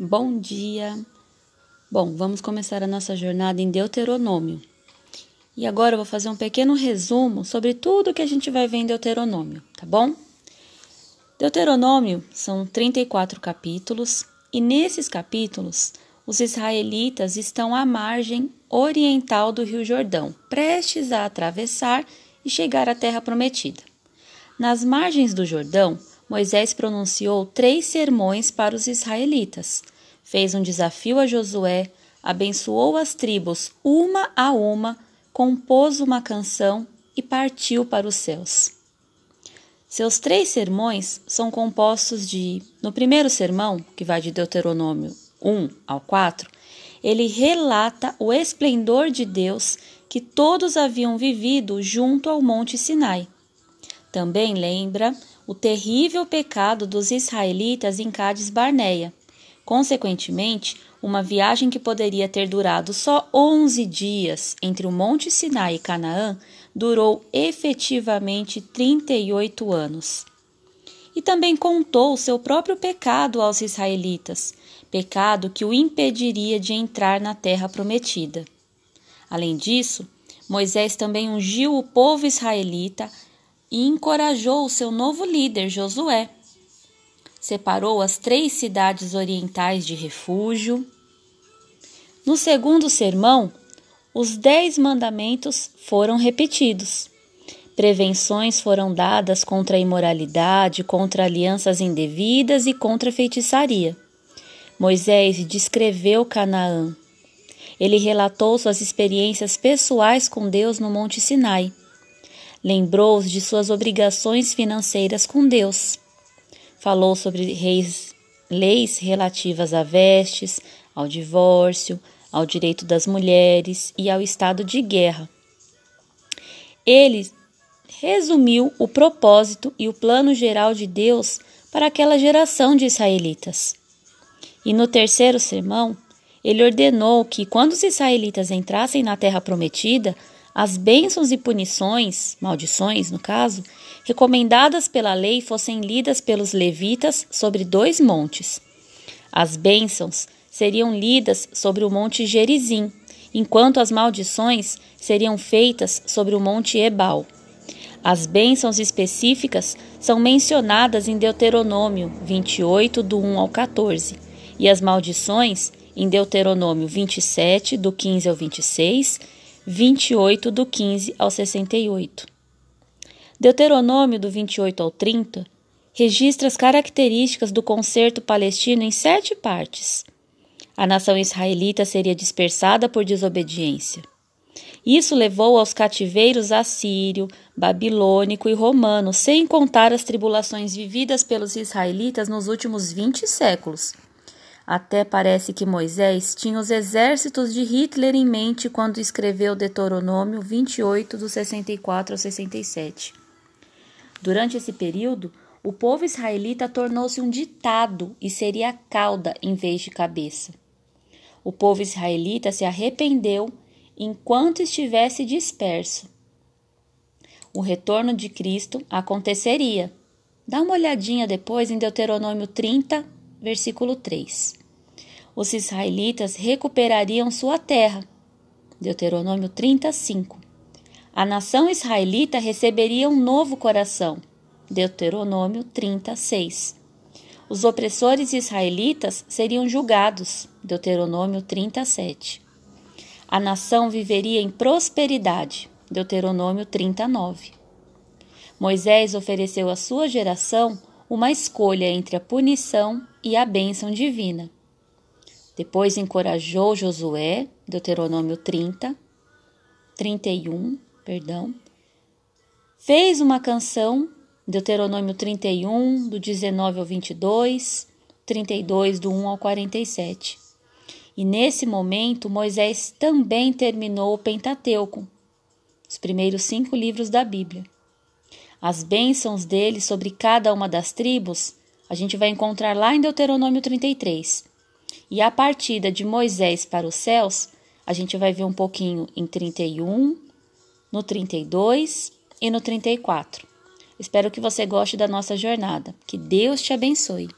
Bom dia! Bom, vamos começar a nossa jornada em Deuteronômio. E agora eu vou fazer um pequeno resumo sobre tudo que a gente vai ver em Deuteronômio, tá bom? Deuteronômio são 34 capítulos, e nesses capítulos os israelitas estão à margem oriental do Rio Jordão, prestes a atravessar e chegar à Terra Prometida. Nas margens do Jordão, Moisés pronunciou três sermões para os israelitas, fez um desafio a Josué, abençoou as tribos uma a uma, compôs uma canção e partiu para os céus. Seus três sermões são compostos de, no primeiro sermão, que vai de Deuteronômio 1 ao 4, ele relata o esplendor de Deus que todos haviam vivido junto ao Monte Sinai. Também lembra o terrível pecado dos israelitas em Cádiz Barneia. Consequentemente, uma viagem que poderia ter durado só 11 dias entre o Monte Sinai e Canaã durou efetivamente 38 anos. E também contou seu próprio pecado aos israelitas, pecado que o impediria de entrar na terra prometida. Além disso, Moisés também ungiu o povo israelita e encorajou o seu novo líder, Josué. Separou as três cidades orientais de refúgio. No segundo sermão, os dez mandamentos foram repetidos. Prevenções foram dadas contra a imoralidade, contra alianças indevidas e contra a feitiçaria. Moisés descreveu Canaã. Ele relatou suas experiências pessoais com Deus no Monte Sinai lembrou-os de suas obrigações financeiras com Deus. Falou sobre reis, leis relativas a vestes, ao divórcio, ao direito das mulheres e ao estado de guerra. Ele resumiu o propósito e o plano geral de Deus para aquela geração de israelitas. E no terceiro sermão, ele ordenou que, quando os israelitas entrassem na terra prometida, as bênçãos e punições, maldições no caso, recomendadas pela lei fossem lidas pelos levitas sobre dois montes. As bênçãos seriam lidas sobre o monte Gerizim, enquanto as maldições seriam feitas sobre o monte Ebal. As bênçãos específicas são mencionadas em Deuteronômio 28, do 1 ao 14, e as maldições em Deuteronômio 27, do 15 ao 26 28, do 15 ao 68. Deuteronômio, do 28 ao 30, registra as características do concerto palestino em sete partes. A nação israelita seria dispersada por desobediência. Isso levou aos cativeiros assírio, babilônico e romano, sem contar as tribulações vividas pelos israelitas nos últimos 20 séculos. Até parece que Moisés tinha os exércitos de Hitler em mente quando escreveu Deuteronômio 28, do 64 ao 67. Durante esse período, o povo israelita tornou-se um ditado e seria cauda em vez de cabeça. O povo israelita se arrependeu enquanto estivesse disperso. O retorno de Cristo aconteceria. Dá uma olhadinha depois em Deuteronômio 30, versículo 3. Os israelitas recuperariam sua terra. Deuteronômio 35. A nação israelita receberia um novo coração. Deuteronômio 36. Os opressores israelitas seriam julgados. Deuteronômio 37. A nação viveria em prosperidade. Deuteronômio 39. Moisés ofereceu à sua geração uma escolha entre a punição e a bênção divina. Depois encorajou Josué, Deuteronômio 30, 31, perdão. Fez uma canção, Deuteronômio 31, do 19 ao 22, 32, do 1 ao 47. E nesse momento, Moisés também terminou o Pentateuco, os primeiros cinco livros da Bíblia. As bênçãos dele sobre cada uma das tribos a gente vai encontrar lá em Deuteronômio 33. E a partida de Moisés para os céus, a gente vai ver um pouquinho em 31, no 32 e no 34. Espero que você goste da nossa jornada. Que Deus te abençoe.